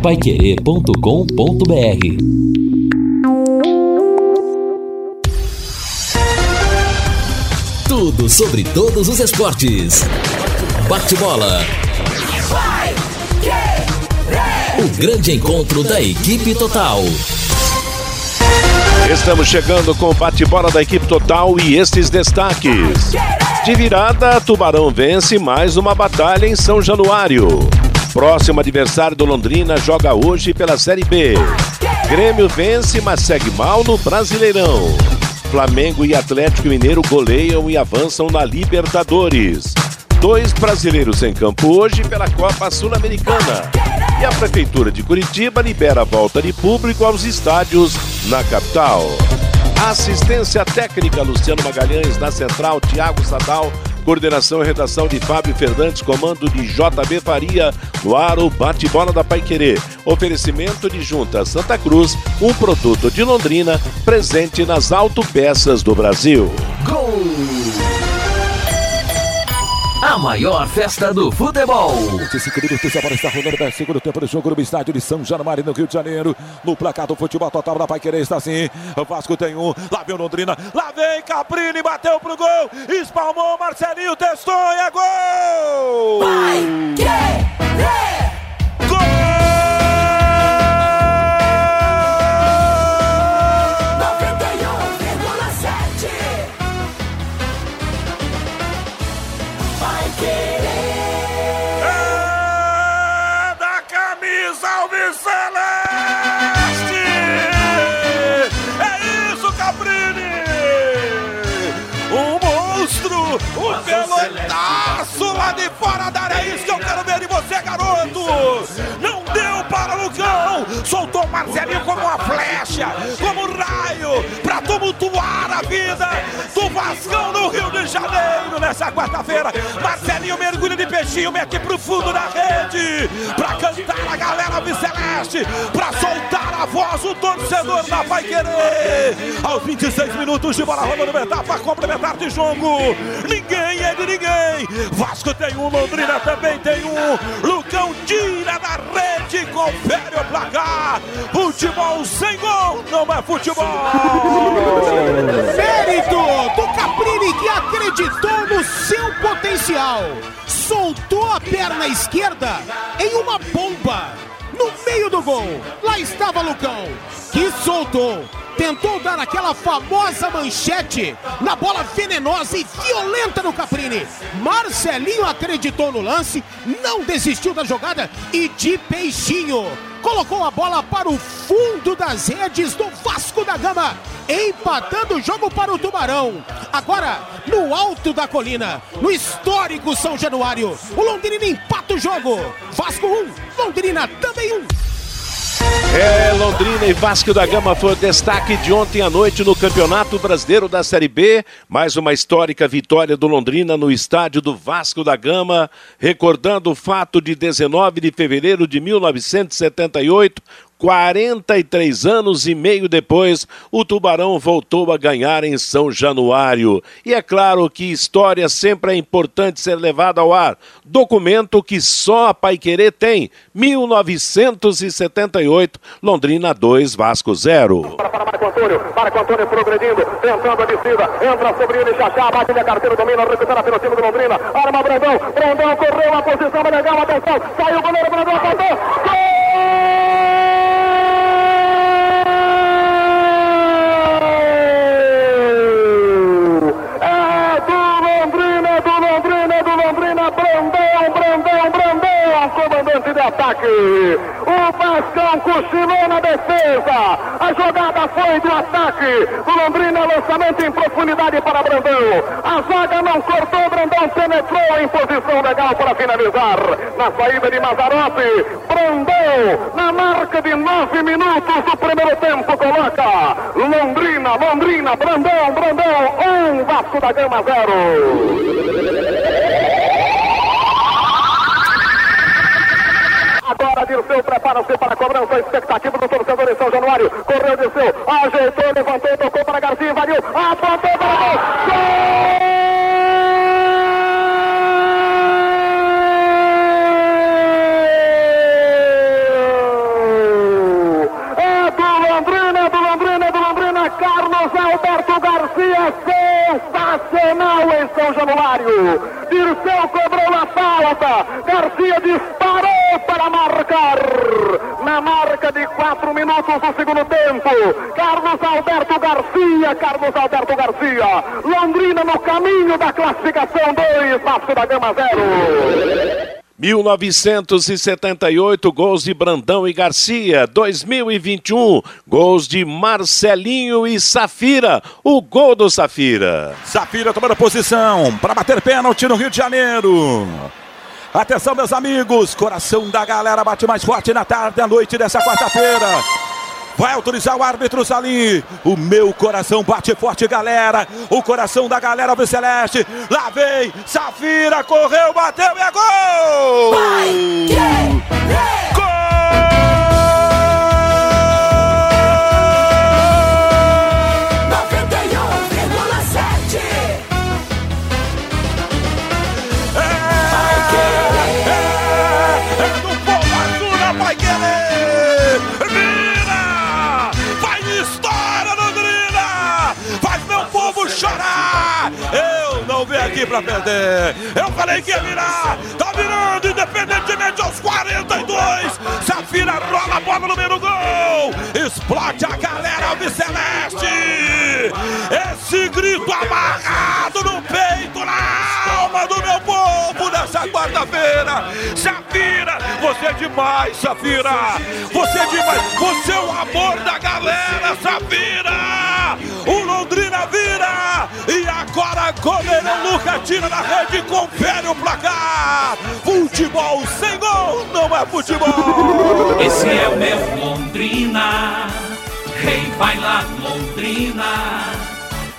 paiquerê.com.br Tudo sobre todos os esportes. Bate-bola. O grande encontro da equipe total. Estamos chegando com o bate-bola da equipe total e estes destaques. De virada, Tubarão vence mais uma batalha em São Januário. Próximo adversário do Londrina joga hoje pela Série B. Grêmio vence, mas segue mal no Brasileirão. Flamengo e Atlético Mineiro goleiam e avançam na Libertadores. Dois brasileiros em campo hoje pela Copa Sul-Americana. E a Prefeitura de Curitiba libera a volta de público aos estádios na capital. Assistência técnica Luciano Magalhães, na central Tiago Sadal, coordenação e redação de Fábio Fernandes, comando de JB Faria, no ar o bate-bola da Paiquerê. Oferecimento de Junta Santa Cruz, um produto de Londrina, presente nas autopeças do Brasil. Gol! A maior festa do futebol. 25 minutos, a bola está rolando para segundo tempo do jogo no estádio de São Januário, no Rio de Janeiro. No placar do futebol total da Pai Querer está assim. O Vasco tem um, lá vem o Londrina, lá vem Caprini, bateu pro gol, espalmou, Marcelinho testou e é gol! Vai querer! Tumultuar a vida do Vascão no Rio de Janeiro nessa quarta-feira. Marcelinho mergulha de peixinho, mete pro fundo da rede, para cantar a galera Viceleste, para soltar a voz do torcedor da Vai Querer. Aos 26 minutos de bola rolando no etapa complementar de jogo. Ninguém. Vasco tem um, Londrina também tem um. Lucão tira da rede, confere o placar. Futebol sem gol não é futebol. Mérito do Caprini que acreditou no seu potencial. Soltou a perna esquerda em uma bomba. No meio do gol, lá estava Lucão, que soltou. Tentou dar aquela famosa manchete na bola venenosa e violenta no Caprini. Marcelinho acreditou no lance, não desistiu da jogada e de peixinho colocou a bola para o fundo das redes do Vasco da Gama, empatando o jogo para o Tubarão. Agora, no alto da colina, no histórico São Januário, o Londrina empata o jogo. Vasco 1, Londrina também 1. É, Londrina e Vasco da Gama foi o destaque de ontem à noite no Campeonato Brasileiro da Série B. Mais uma histórica vitória do Londrina no estádio do Vasco da Gama, recordando o fato de 19 de fevereiro de 1978. 43 anos e meio depois, o Tubarão voltou a ganhar em São Januário. E é claro que história sempre é importante ser levada ao ar. Documento que só a Paiquerê tem. 1978, Londrina 2, Vasco 0. Para Antônio, progredindo, tentando a descida, entra sobre ele, Xaxá, bate carteira, domina, recupera pelo time do Londrina, arma Brandão, Brandão correu, a posição legal, atenção, saiu o goleiro, Brandão, apontou, gol! É do Londrina, do Londrina, do Londrina, Brandão, Brandão, Brandão, comandante de ataque. O Vascão cochilou na defesa. A jogada foi do ataque. O Londrina, lançamento em profundidade para Brandão. A zaga não cortou, Brandão penetrou em posição legal para finalizar. Na saída de Mazarope, Brandão, na marca de nove minutos do primeiro tempo, coloca Londrina, Londrina, Brandão, Brandão, um Vasco da Gama, zero. para Dirceu, prepara-se para a cobrança, expectativa do torcedor em São Januário, correu Dirceu, ajeitou, levantou, tocou para Garcia, invadiu, apontou para gol, gol! sensacional em São Januário. Dirceu cobrou na falta. Garcia disse. Quatro minutos do segundo tempo. Carlos Alberto Garcia. Carlos Alberto Garcia. Londrina no caminho da classificação 2. Vasco da Gama 0. 1978, gols de Brandão e Garcia. 2021, gols de Marcelinho e Safira. O gol do Safira. Safira tomando posição para bater pênalti no Rio de Janeiro. Atenção, meus amigos. Coração da galera bate mais forte na tarde, à noite dessa quarta-feira. Vai autorizar o árbitro Salim. O meu coração bate forte, galera. O coração da galera do Celeste. Lá vem Safira, correu, bateu e é gol! Vai, gol! Aqui pra perder. Eu falei que ia virar. Tá virando, independentemente aos 42. Safira rola a bola no meio do gol. Explode a galera Celeste. Esse grito amarrado no peito, na povo nessa quarta-feira. Safira, você é demais, Safira. Você é demais. Você é o amor da galera, Safira. O Londrina vira. E agora Goleirão Luca tira na rede, confere o placar. Futebol sem gol não é futebol. Esse é o meu Londrina. Rei vai lá Londrina.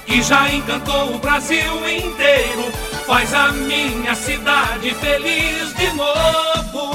Que já encantou o Brasil inteiro. Faz a minha cidade feliz de novo.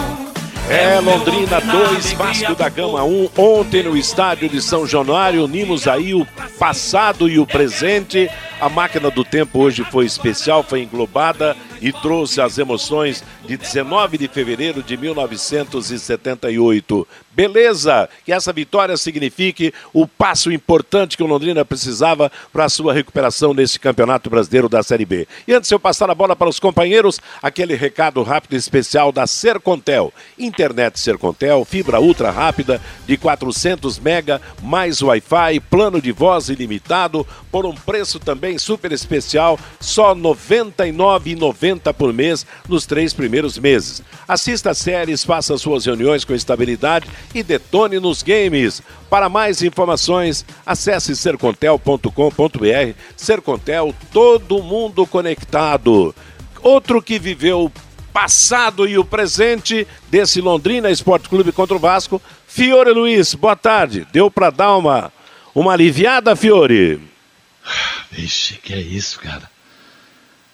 É, Londrina 2, Vasco da Gama 1. Um. Ontem no estádio de São Januário, unimos aí o passado e o presente. A máquina do tempo hoje foi especial, foi englobada e trouxe as emoções de 19 de fevereiro de 1978. Beleza? Que essa vitória signifique o passo importante que o Londrina precisava para a sua recuperação nesse Campeonato Brasileiro da Série B. E antes de eu passar a bola para os companheiros, aquele recado rápido e especial da Sercontel. Internet Sercontel, fibra ultra rápida de 400 mega, mais Wi-Fi, plano de voz ilimitado, por um preço também super especial, só R$ 99,90 por mês nos três primeiros meses. Assista séries, faça suas reuniões com estabilidade e detone nos games. Para mais informações, acesse sercontel.com.br. Sercontel, todo mundo conectado. Outro que viveu passado e o presente desse Londrina Esporte Clube contra o Vasco, Fiore Luiz. Boa tarde. Deu para dar uma uma aliviada, Fiore? Vixe, que é isso, cara.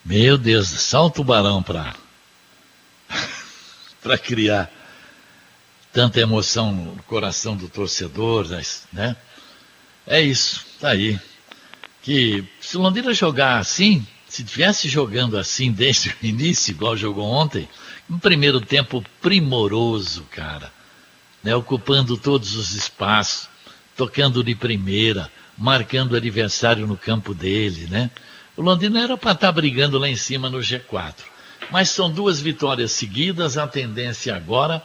Meu Deus, só um tubarão para para criar tanta emoção no coração do torcedor, né? É isso, tá aí. Que se o Londrina jogar assim, se tivesse jogando assim desde o início, igual jogou ontem, um primeiro tempo primoroso, cara, né? Ocupando todos os espaços, tocando de primeira, marcando o adversário no campo dele, né? O Londrina era para estar tá brigando lá em cima no G4. Mas são duas vitórias seguidas, a tendência agora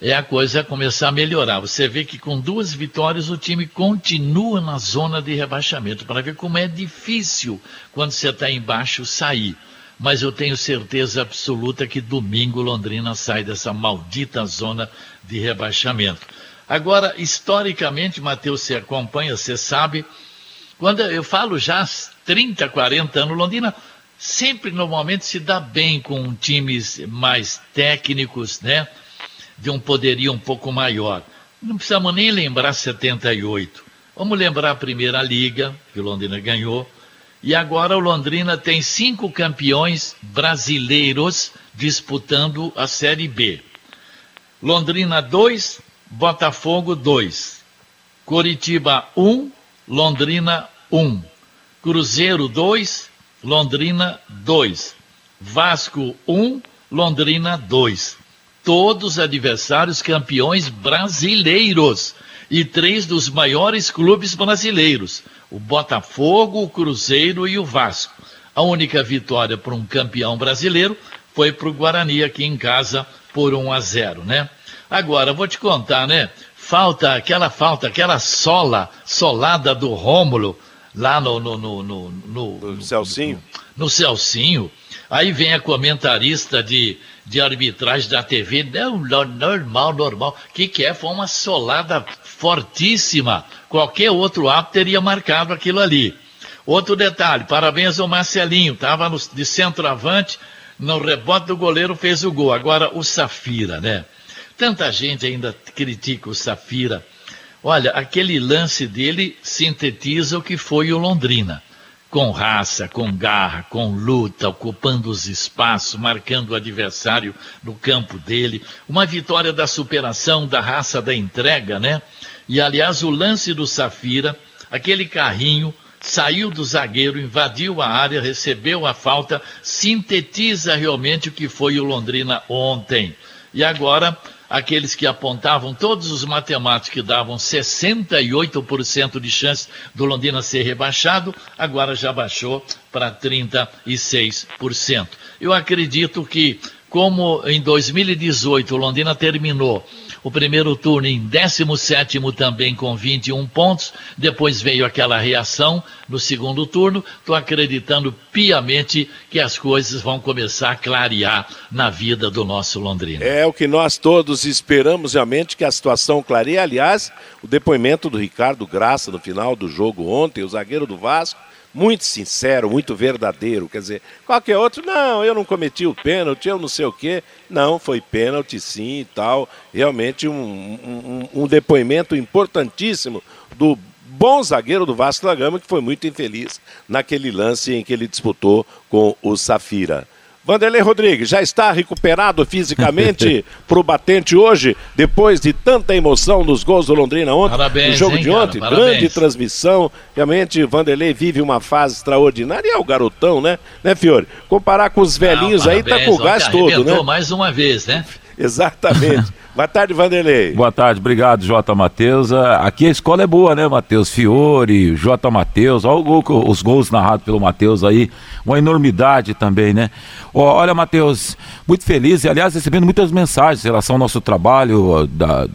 é a coisa começar a melhorar. Você vê que com duas vitórias o time continua na zona de rebaixamento, para ver como é difícil quando você está embaixo sair. Mas eu tenho certeza absoluta que domingo Londrina sai dessa maldita zona de rebaixamento. Agora, historicamente, Matheus, você acompanha, você sabe, quando eu falo já 30, 40 anos, Londrina sempre normalmente se dá bem com times mais técnicos, né? de um poderio um pouco maior. Não precisamos nem lembrar 78. Vamos lembrar a Primeira Liga, que o Londrina ganhou. E agora o Londrina tem cinco campeões brasileiros disputando a Série B. Londrina 2, Botafogo 2. Coritiba 1, um, Londrina 1. Um. Cruzeiro 2, Londrina 2. Vasco 1, um, Londrina 2 todos adversários campeões brasileiros e três dos maiores clubes brasileiros. o Botafogo, o Cruzeiro e o Vasco. A única vitória para um campeão brasileiro foi para o Guarani aqui em casa por 1 a 0, né? Agora, vou te contar, né? Falta, aquela falta, aquela sola, solada do Rômulo, lá no... No, no, no, no, no Celcinho? No, no Celcinho. Aí vem a comentarista de, de arbitragem da TV, não, normal, normal. O que, que é? Foi uma solada fortíssima. Qualquer outro árbitro teria marcado aquilo ali. Outro detalhe, parabéns ao Marcelinho, estava de centroavante, no rebote do goleiro fez o gol. Agora o Safira, né? Tanta gente ainda critica o Safira. Olha, aquele lance dele sintetiza o que foi o Londrina. Com raça, com garra, com luta, ocupando os espaços, marcando o adversário no campo dele. Uma vitória da superação, da raça da entrega, né? E aliás, o lance do Safira, aquele carrinho, saiu do zagueiro, invadiu a área, recebeu a falta, sintetiza realmente o que foi o Londrina ontem. E agora, aqueles que apontavam, todos os matemáticos que davam 68% de chance do Londrina ser rebaixado, agora já baixou para 36%. Eu acredito que, como em 2018 o Londrina terminou o primeiro turno em 17 também com 21 pontos. Depois veio aquela reação no segundo turno. Estou acreditando piamente que as coisas vão começar a clarear na vida do nosso Londrina. É o que nós todos esperamos realmente que a situação clareie. Aliás, o depoimento do Ricardo Graça no final do jogo ontem, o zagueiro do Vasco muito sincero, muito verdadeiro. Quer dizer, qualquer outro, não, eu não cometi o pênalti, eu não sei o quê. Não, foi pênalti sim e tal. Realmente um, um, um depoimento importantíssimo do bom zagueiro do Vasco da Gama, que foi muito infeliz naquele lance em que ele disputou com o Safira. Vanderlei Rodrigues já está recuperado fisicamente para o batente hoje, depois de tanta emoção nos gols do Londrina ontem, parabéns, no jogo hein, de ontem. Cara, grande transmissão. Realmente, Vanderlei vive uma fase extraordinária. E é o garotão, né? Né, Fiore? Comparar com os velhinhos Não, aí, tá com o gás todo, né? mais uma vez, né? Exatamente. Boa tarde, Vanderlei. Boa tarde, obrigado, J. Matheus. Aqui a escola é boa, né, Matheus? Fiore, J. Matheus, olha gol, os gols narrados pelo Matheus aí, uma enormidade também, né? Olha, Matheus, muito feliz e, aliás, recebendo muitas mensagens em relação ao nosso trabalho, da,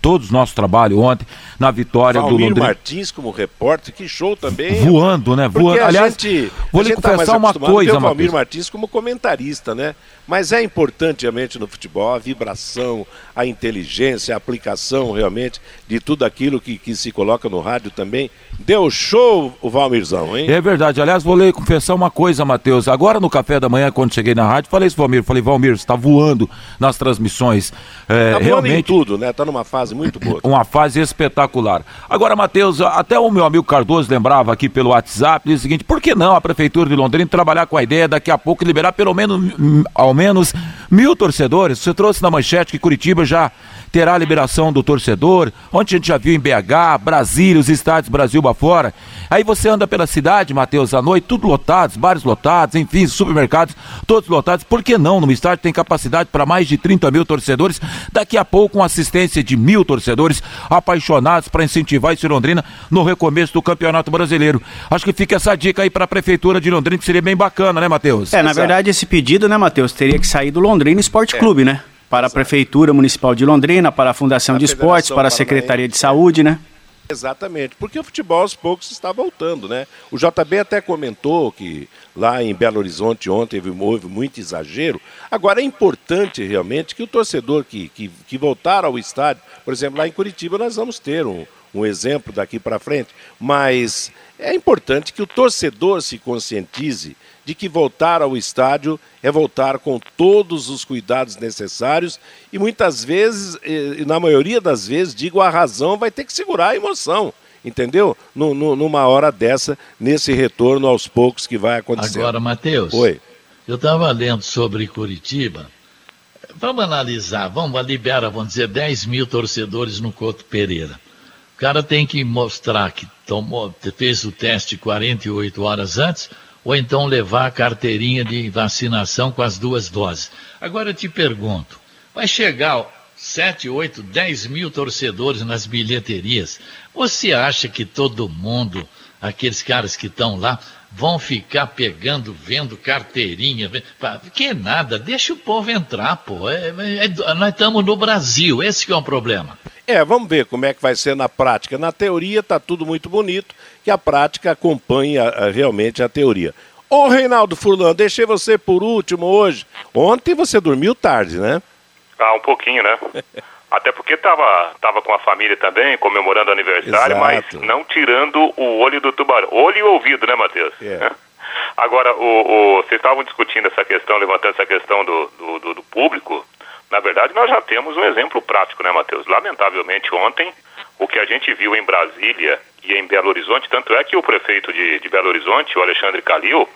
todos nosso trabalho ontem, na vitória Valmir do Londrina. Martins como repórter, que show também. Voando, né? Voando. Aliás, gente, vou lhe tá confessar uma coisa, o Valmir Matheus. Martins como comentarista, né? Mas é importante realmente no futebol a vibração, a inteligência, a aplicação realmente de tudo aquilo que, que se coloca no rádio também. Deu show o Valmirzão, hein? É verdade. Aliás, vou lhe confessar uma coisa, Matheus. Agora no café da manhã, quando cheguei na rádio, falei isso, Valmir. Falei, Valmir, você está voando nas transmissões. É, tá voando realmente em tudo, né? Tá numa fase muito boa. uma fase espetacular. Agora, Matheus, até o meu amigo Cardoso lembrava aqui pelo WhatsApp, diz o seguinte, por que não a Prefeitura de Londrina trabalhar com a ideia daqui a pouco liberar pelo menos, hum, ao menos mil torcedores? Você trouxe na manchete que Curitiba já terá a liberação do torcedor, onde a gente já viu em BH, Brasília, os estádios Brasil afora. Aí você anda pela cidade, Matheus, à noite, tudo lotados, bares lotados, enfim, supermercados, todos lotados. Por que não? No estádio tem capacidade para mais de 30 mil torcedores. Daqui a pouco, com assistência de mil torcedores apaixonados para incentivar esse Londrina no recomeço do Campeonato Brasileiro. Acho que fica essa dica aí para a Prefeitura de Londrina, que seria bem bacana, né, Matheus? É, na verdade, esse pedido, né, Matheus, teria que sair do Londrina Esporte Clube, né? Para a Prefeitura Municipal de Londrina, para a Fundação Da de Esportes, para a Secretaria de Saúde, né? Exatamente, porque o futebol aos poucos está voltando, né? O JB até comentou que lá em Belo Horizonte ontem houve, houve muito exagero. Agora é importante realmente que o torcedor que, que, que voltar ao estádio, por exemplo, lá em Curitiba nós vamos ter um, um exemplo daqui para frente, mas é importante que o torcedor se conscientize de que voltar ao estádio é voltar com todos os cuidados necessários e muitas vezes, eh, na maioria das vezes, digo, a razão vai ter que segurar a emoção, entendeu? No, no- numa hora dessa, nesse retorno aos poucos que vai acontecer. Agora, Matheus, Oi. eu estava lendo sobre Curitiba. Vamos analisar, vamos libera, vamos dizer, 10 mil torcedores no Couto Pereira. O cara tem que mostrar que tomou, fez o teste 48 horas antes, ou então levar a carteirinha de vacinação com as duas doses. Agora eu te pergunto, vai chegar 7, 8, 10 mil torcedores nas bilheterias. Você acha que todo mundo, aqueles caras que estão lá, vão ficar pegando, vendo carteirinha? Que nada, deixa o povo entrar, pô. É, é, é nós estamos no Brasil, esse é o problema. É, vamos ver como é que vai ser na prática. Na teoria está tudo muito bonito, que a prática acompanha eh, realmente a teoria. Ô Reinaldo Furlan, deixei você por último hoje. Ontem você dormiu tarde, né? Ah, um pouquinho, né? Até porque tava, tava com a família também, comemorando aniversário, Exato. mas não tirando o olho do tubarão. Olho e ouvido, né, Matheus? É. Agora, o, o, vocês estavam discutindo essa questão, levantando essa questão do, do, do, do público. Na verdade, nós já temos um exemplo prático, né, Matheus? Lamentavelmente, ontem, o que a gente viu em Brasília e em Belo Horizonte, tanto é que o prefeito de, de Belo Horizonte, o Alexandre Calil,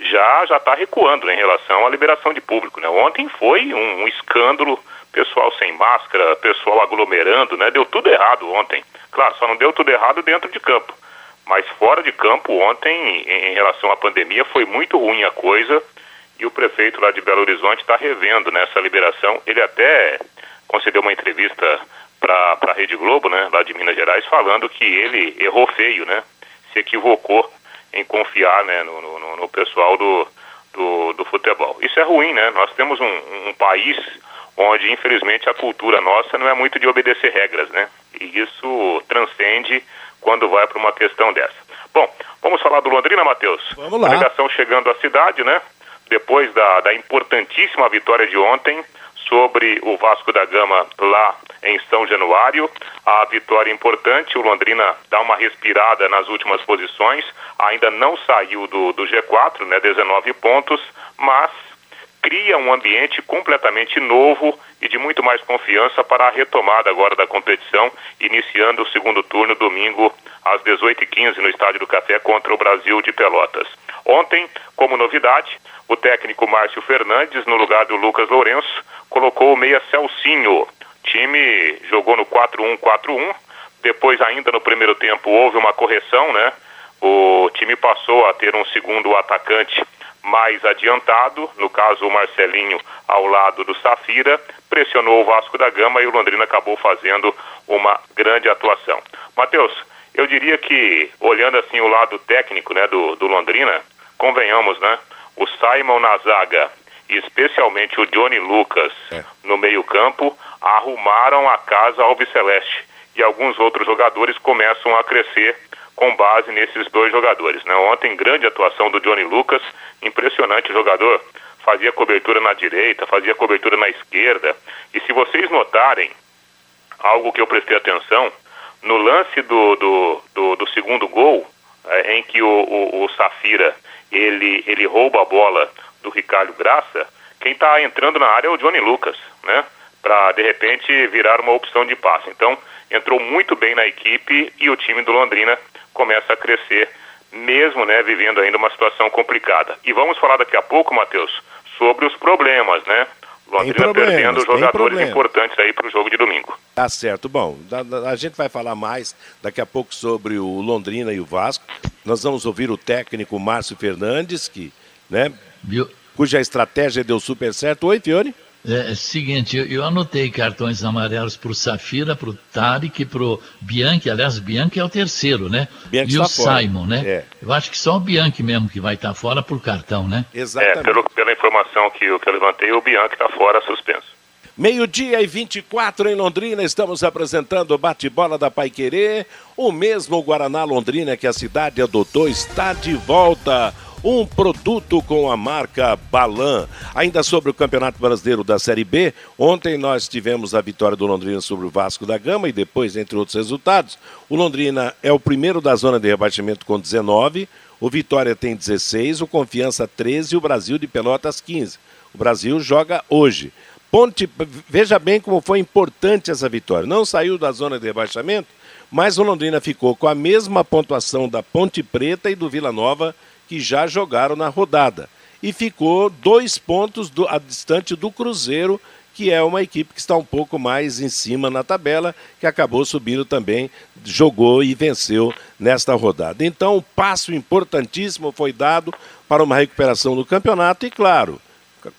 já já está recuando né, em relação à liberação de público. Né? Ontem foi um, um, escândalo, pessoal sem máscara, pessoal aglomerando, né? deu tudo errado ontem. Claro, só não deu tudo errado dentro de campo. Mas fora de campo, ontem, em, em relação à pandemia, foi muito ruim a coisa e o prefeito lá de Belo Horizonte está revendo nessa liberação. Ele até concedeu uma entrevista para a Rede Globo, né, lá de Minas Gerais, falando que ele errou feio, né, se equivocou em confiar né, no, no, no pessoal do, do, do, futebol. Isso é ruim, né? Nós temos um, um, país onde, infelizmente, a cultura nossa não é muito de obedecer regras, né? E isso transcende quando vai para uma questão dessa. Bom, vamos falar do Londrina, Matheus? Vamos lá. Delegação chegando à cidade, né? Depois da, da importantíssima vitória de ontem, sobre o Vasco da Gama lá em São Januário. A vitória importante, o Londrina dá uma respirada nas últimas posições, ainda não saiu do, do G4, né, 19 pontos, mas cria um ambiente completamente novo e de muito mais confiança para a retomada agora da competição, iniciando o segundo turno domingo às 18h15 no Estádio do Café contra o Brasil de Pelotas. Ontem, como novidade, o técnico Márcio Fernandes, no lugar do Lucas Lourenço, colocou o meia Celcinho. O time jogou no 4-1-4-1. Depois, ainda no primeiro tempo, houve uma correção, né? O time passou a ter um segundo atacante mais adiantado, no caso o Marcelinho ao lado do Safira, pressionou o Vasco da Gama e o Londrina acabou fazendo uma grande atuação. Matheus, eu diria que, olhando assim o lado técnico né, do, do Londrina, convenhamos, né? O Simon na zaga e especialmente o Johnny Lucas é. no meio-campo arrumaram a casa ao Celeste. E alguns outros jogadores começam a crescer com base nesses dois jogadores. Né? Ontem, grande atuação do Johnny Lucas, impressionante jogador. Fazia cobertura na direita, fazia cobertura na esquerda. E se vocês notarem, algo que eu prestei atenção, no lance do, do, do, do segundo gol, é, em que o, o, o Safira ele, ele rouba a bola do Ricardo Graça, quem está entrando na área é o Johnny Lucas, né? Para de repente virar uma opção de passe. Então, entrou muito bem na equipe e o time do Londrina começa a crescer, mesmo né, vivendo ainda uma situação complicada. E vamos falar daqui a pouco, Matheus, sobre os problemas, né? Londrina perdendo jogadores importantes aí para o jogo de domingo. Tá certo. Bom, a, a, gente vai falar mais daqui a pouco sobre o Londrina e o Vasco. Nós vamos ouvir o técnico Márcio Fernandes, que, né, Viu? cuja estratégia deu super certo. Oi, Fiore. É, é seguinte, eu, eu, anotei cartões amarelos para o Safira, para o Tarek, para o Bianchi. Aliás, Bianchi é o terceiro, né? Bianchi e o Simon, né? É. Eu acho que só o Bianchi mesmo que vai estar tá fora por cartão, né? Exatamente. É, pelo, pela informação que, que eu levantei, o Bianchi está fora suspenso. Meio-dia e 24 em Londrina, estamos apresentando o bate-bola da Pai Querer. O mesmo Guaraná Londrina que a cidade adotou está de volta um produto com a marca Balan. Ainda sobre o Campeonato Brasileiro da Série B, ontem nós tivemos a vitória do Londrina sobre o Vasco da Gama e depois, entre outros resultados, o Londrina é o primeiro da zona de rebaixamento com 19, o Vitória tem 16, o Confiança 13 e o Brasil de Pelotas 15. O Brasil joga hoje. Ponte, veja bem como foi importante essa vitória. Não saiu da zona de rebaixamento, mas o Londrina ficou com a mesma pontuação da Ponte Preta e do Vila Nova que já jogaram na rodada. E ficou dois pontos do, a distante do Cruzeiro, que é uma equipe que está um pouco mais em cima na tabela, que acabou subindo também, jogou e venceu nesta rodada. Então, um passo importantíssimo foi dado para uma recuperação do campeonato e, claro,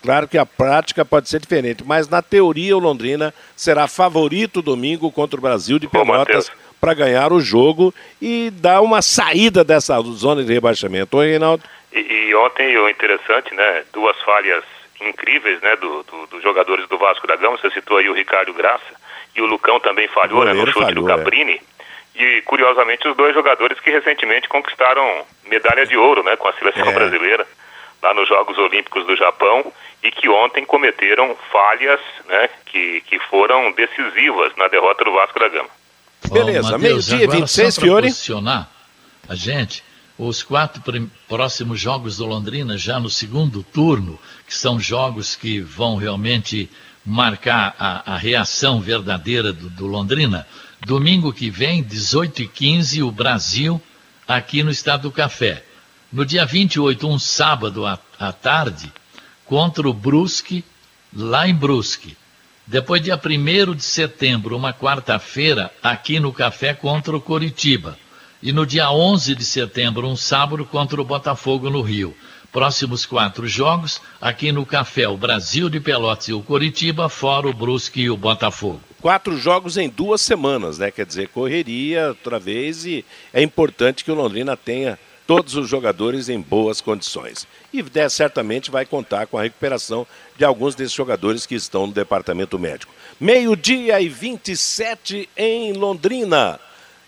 Claro que a prática pode ser diferente, mas na teoria o Londrina será favorito domingo contra o Brasil de Pelotas para ganhar o jogo e dar uma saída dessa zona de rebaixamento. Oi, Reinaldo? E, e ontem o interessante, né? Duas falhas incríveis, né? Dos do, do jogadores do Vasco da Gama. Você citou aí o Ricardo Graça e o Lucão também falhou, né? No chute falhou, do Caprini. É. E curiosamente os dois jogadores que recentemente conquistaram medalha de ouro, né? Com a seleção é. brasileira lá nos Jogos Olímpicos do Japão e que ontem cometeram falhas, né? Que, que foram decisivas na derrota do Vasco da Gama. Beleza, meio-dia 26, Fiore. posicionar a gente os quatro próximos jogos do Londrina já no segundo turno, que são jogos que vão realmente marcar a, a reação verdadeira do, do, Londrina. Domingo que vem, 18 e 15 o Brasil aqui no Estado do Café. No dia 28, um sábado à, à tarde, contra o Brusque, lá em Brusque. Depois, dia 1 de setembro, uma quarta-feira, aqui no Café contra o Coritiba. E no dia 11 de setembro, um sábado, contra o Botafogo no Rio. Próximos quatro jogos, aqui no Café, o Brasil de Pelotas e o Coritiba, fora o Brusque e o Botafogo. Quatro jogos em duas semanas, né? Quer dizer, correria outra vez e é importante que o Londrina tenha todos os jogadores em boas condições. E né, certamente vai contar com a recuperação de alguns desses jogadores que estão no departamento médico. Meio-dia e 27 em Londrina.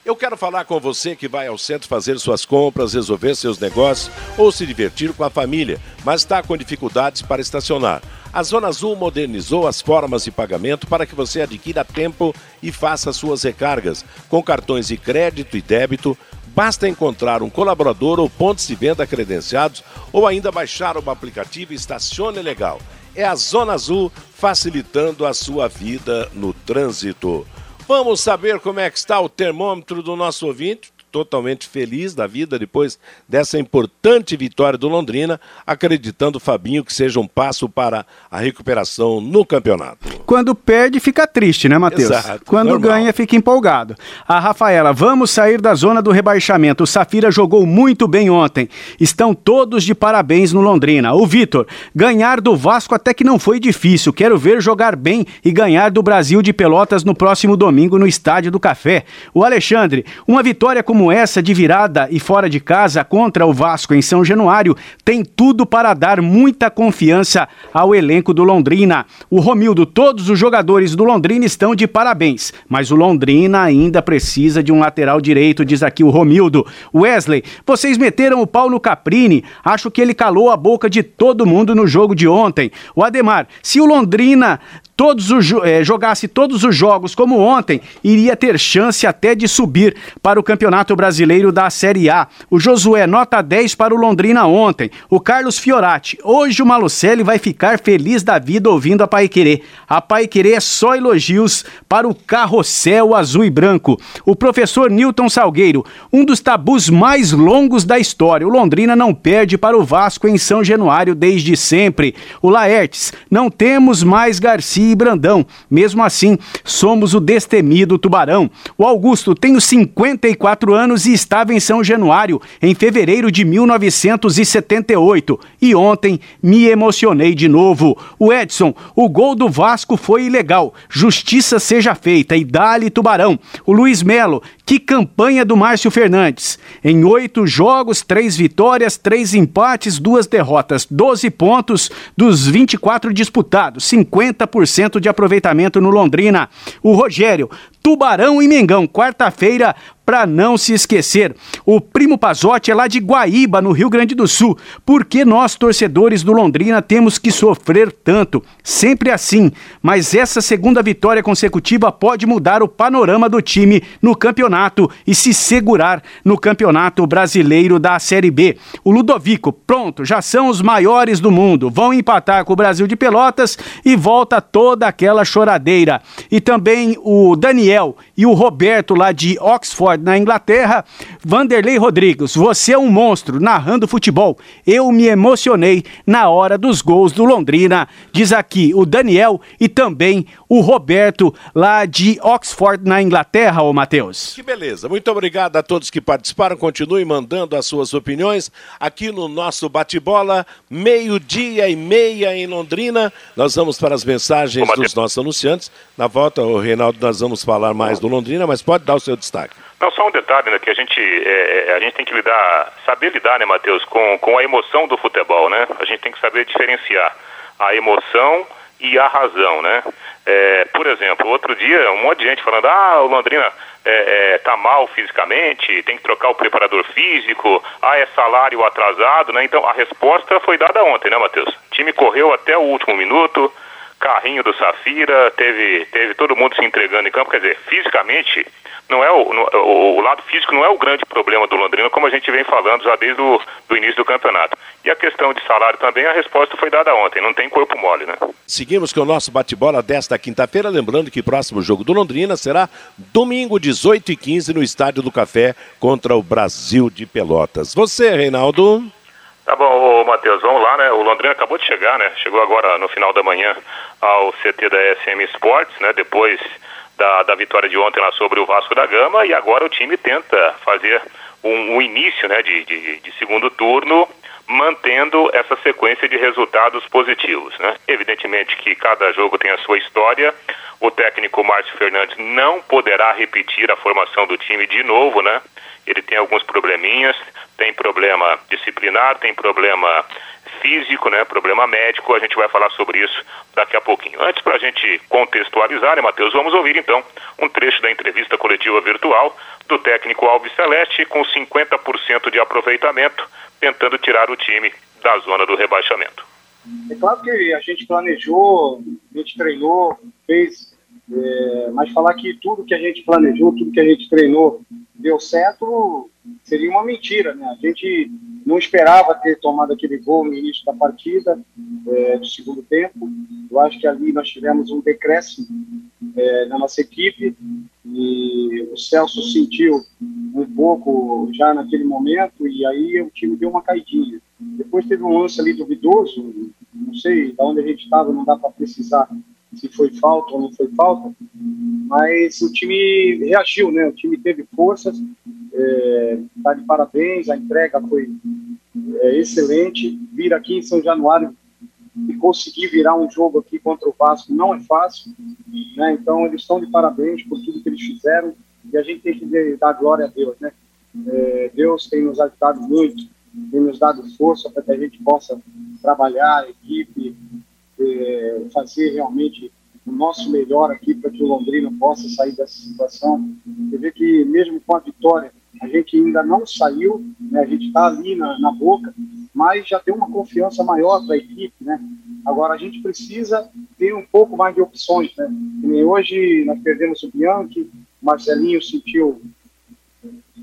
Eu quero falar com você que vai ao centro fazer suas compras, resolver seus negócios ou se divertir com a família, mas está com dificuldades para estacionar. A Zona Azul modernizou as formas de pagamento para que você adquira tempo e faça suas recargas. Com cartões de crédito e débito, basta encontrar um colaborador ou pontos de venda credenciados ou ainda baixar o aplicativo Estacione Legal. É a Zona Azul facilitando a sua vida no trânsito. Vamos saber como é que está o termômetro do nosso ouvinte totalmente feliz da vida depois dessa importante vitória do Londrina, acreditando Fabinho que seja um passo para a recuperação no campeonato. Quando perde, fica triste, né, Matheus? Exato, Quando normal. ganha, fica empolgado. A Rafaela, vamos sair da zona do rebaixamento. O Safira jogou muito bem ontem. Estão todos de parabéns no Londrina. O Vitor, ganhar do Vasco até que não foi difícil. Quero ver jogar bem e ganhar do Brasil de Pelotas no próximo domingo no Estádio do Café. O Alexandre, uma vitória como como essa de virada e fora de casa contra o Vasco em São Januário tem tudo para dar muita confiança ao elenco do Londrina. O Romildo, todos os jogadores do Londrina estão de parabéns, mas o Londrina ainda precisa de um lateral direito, diz aqui o Romildo. Wesley, vocês meteram o pau no Caprini, acho que ele calou a boca de todo mundo no jogo de ontem. O Ademar, se o Londrina todos os, eh, jogasse todos os jogos como ontem, iria ter chance até de subir para o Campeonato Brasileiro da Série A. O Josué, nota 10 para o Londrina ontem. O Carlos Fiorati, hoje o Malucelli vai ficar feliz da vida ouvindo a Paiquerê. A Paiquerê é só elogios para o carrossel azul e branco. O professor Newton Salgueiro, um dos tabus mais longos da história. O Londrina não perde para o Vasco em São Januário desde sempre. O Laertes, não temos mais Garcia e Brandão. Mesmo assim, somos o destemido Tubarão. O Augusto os 54 anos e estava em São Januário em fevereiro de 1978. E ontem me emocionei de novo. O Edson, o gol do Vasco foi ilegal. Justiça seja feita e dá-lhe Tubarão. O Luiz Melo, que campanha do Márcio Fernandes. Em oito jogos, três vitórias, três empates, duas derrotas, 12 pontos dos 24 disputados, 50% 100% de aproveitamento no Londrina. O Rogério, Tubarão e Mengão, quarta-feira, para não se esquecer. O Primo Pazotti é lá de Guaíba, no Rio Grande do Sul. Por que nós, torcedores do Londrina, temos que sofrer tanto? Sempre assim. Mas essa segunda vitória consecutiva pode mudar o panorama do time no campeonato e se segurar no campeonato brasileiro da Série B. O Ludovico, pronto, já são os maiores do mundo. Vão empatar com o Brasil de Pelotas e volta toda aquela choradeira. E também o Daniel e o Roberto lá de Oxford Oxford, na Inglaterra. Vanderlei Rodrigues, você é um monstro narrando futebol. Eu me emocionei na hora dos gols do Londrina. Diz aqui o Daniel e também o Roberto, lá de Oxford, na Inglaterra, ô Matheus. Beleza. Muito obrigado a todos que participaram. Continue mandando as suas opiniões aqui no nosso bate-bola, meio-dia e meia em Londrina. Nós vamos para as mensagens dos nossos anunciantes. Na volta, o Reinaldo, nós vamos falar mais do Londrina, mas pode dar o seu destaque. Não, só um detalhe, né, que a gente, é, é, a gente tem que lidar, saber lidar, né, Matheus, com, com a emoção do futebol, né? A gente tem que saber diferenciar a emoção e a razão, né? É, por exemplo, outro dia, um monte de gente falando, ah, o Londrina é, é, tá mal fisicamente, tem que trocar o preparador físico, ah, é salário atrasado, né? Então, a resposta foi dada ontem, né, Matheus? O time correu até o último minuto, carrinho do Safira, teve, teve todo mundo se entregando em campo, quer dizer, fisicamente não é o, no, o, o, lado físico não é o grande problema do Londrina, como a gente vem falando já desde o do início do campeonato. E a questão de salário também, a resposta foi dada ontem, não tem corpo mole, né? Seguimos com o nosso bate-bola desta quinta-feira, lembrando que o próximo jogo do Londrina será domingo, 18h15, no Estádio do Café, contra o Brasil de Pelotas. Você, Reinaldo? Tá bom, Matheus, vamos lá, né? O Londrina acabou de chegar, né? Chegou agora no final da manhã ao CT da SM Sports, né? Depois da, da vitória de ontem lá sobre o Vasco da Gama e agora o time tenta fazer um, um início né, de, de, de, segundo turno mantendo essa sequência de resultados positivos. Né? Evidentemente que cada jogo tem a sua história, o técnico Márcio Fernandes não poderá repetir a formação do time de novo, né? Ele tem alguns probleminhas, tem problema disciplinar, tem problema físico, né, problema médico, a gente vai falar sobre isso daqui a pouquinho. Antes, para a gente contextualizar, né, Matheus, vamos ouvir então um trecho da entrevista coletiva virtual do técnico Alves Celeste com 50% de aproveitamento, tentando tirar o time da zona do rebaixamento. É claro que a gente planejou, a gente treinou, fez, é, mas falar que tudo que a gente planejou, tudo que a gente treinou deu certo, seria uma mentira, né? A gente não esperava ter tomado aquele gol no início da partida, é, do segundo tempo. Eu acho que ali nós tivemos um decréscimo é, na nossa equipe e o Celso sentiu um pouco já naquele momento e aí o time deu uma caidinha. Depois teve um lance ali duvidoso, não sei de onde a gente estava, não dá para precisar se foi falta ou não foi falta, mas o time reagiu, né? O time teve forças, é, tá de parabéns, a entrega foi é, excelente. Vir aqui em São Januário e conseguir virar um jogo aqui contra o Vasco não é fácil, né? Então eles estão de parabéns por tudo que eles fizeram e a gente tem que dar glória a Deus, né? É, Deus tem nos ajudado muito, tem nos dado força para que a gente possa trabalhar, a equipe, é, fazer realmente o nosso melhor aqui para que o Londrina possa sair dessa situação. Você vê que mesmo com a vitória, a gente ainda não saiu, né? a gente está ali na, na, boca, mas já tem uma confiança maior para a equipe. Né? Agora, a gente precisa ter um pouco mais de opções. Né? Hoje nós perdemos o Bianchi, o Marcelinho sentiu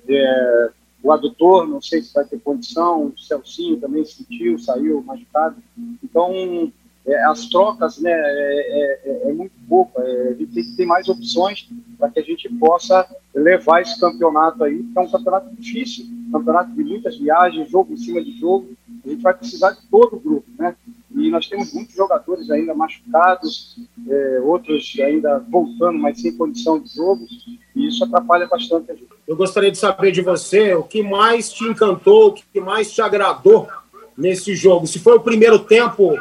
é, o adutor, não sei se vai ter condição, o Celcinho também sentiu, saiu machucado. Então, é, as trocas né, é, é, é muito pouco. É, a gente tem que ter mais opções para que a gente possa levar esse campeonato aí, que é um campeonato difícil, campeonato de muitas viagens, jogo em cima de jogo. A gente vai precisar de todo o grupo, né? E nós temos muitos jogadores ainda machucados, é, outros ainda voltando, mas sem condição de jogo, e isso atrapalha bastante a gente. Eu gostaria de saber de você o que mais te encantou, o que mais te agradou nesse jogo. Se foi o primeiro tempo